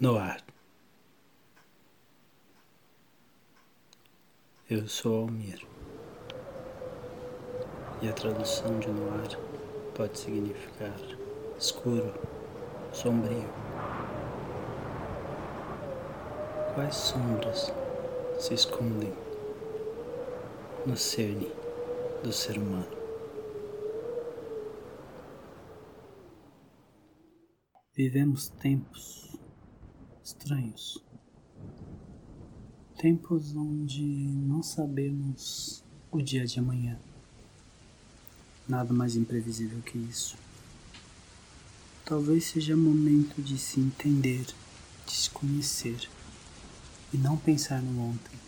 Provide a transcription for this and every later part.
no ar. Eu sou Almir. E a tradução de no ar pode significar escuro, sombrio. Quais sombras se escondem no cerne do ser humano? Vivemos tempos estranhos. Tempos onde não sabemos o dia de amanhã. Nada mais imprevisível que isso. Talvez seja momento de se entender, de se conhecer e não pensar no ontem.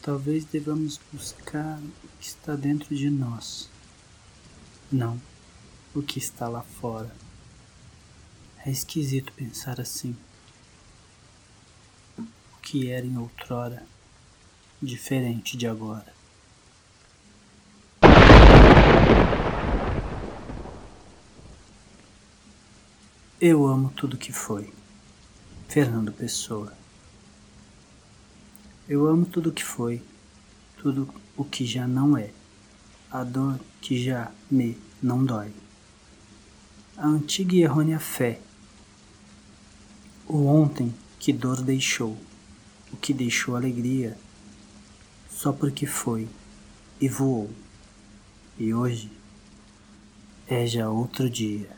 Talvez devamos buscar o que está dentro de nós, não o que está lá fora. É esquisito pensar assim. Que era em outrora, diferente de agora. Eu amo tudo que foi. Fernando Pessoa. Eu amo tudo que foi, tudo o que já não é, a dor que já me não dói. A antiga e errônea fé o ontem que dor deixou, o que deixou alegria, só porque foi e voou. E hoje é já outro dia.